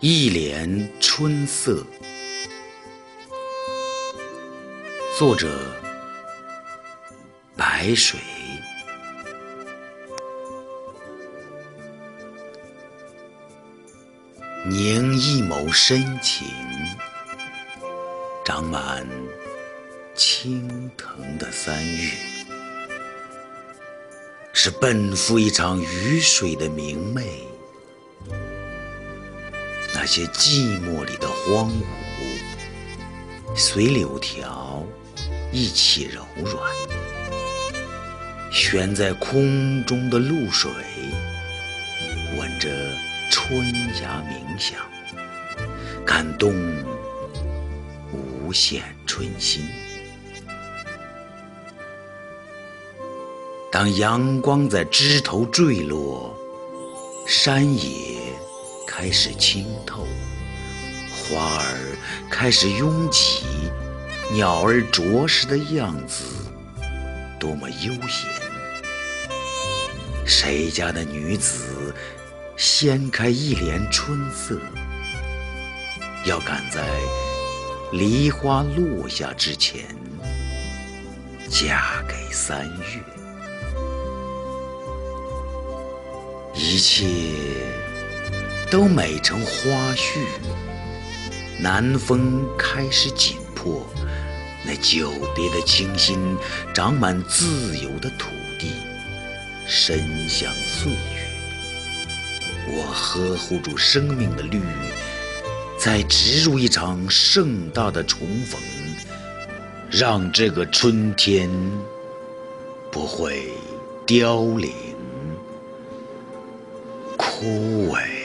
一帘春色，作者白水。凝一眸深情，长满青藤的三月，是奔赴一场雨水的明媚。那些寂寞里的荒芜，随柳条一起柔软。悬在空中的露水，闻着春芽冥想，感动无限春心。当阳光在枝头坠落，山野。开始清透，花儿开始拥挤，鸟儿啄食的样子多么悠闲。谁家的女子掀开一帘春色，要赶在梨花落下之前嫁给三月，一切。都美成花絮，南风开始紧迫，那久别的清新，长满自由的土地，深香岁月。我呵护住生命的绿，再植入一场盛大的重逢，让这个春天不会凋零枯萎。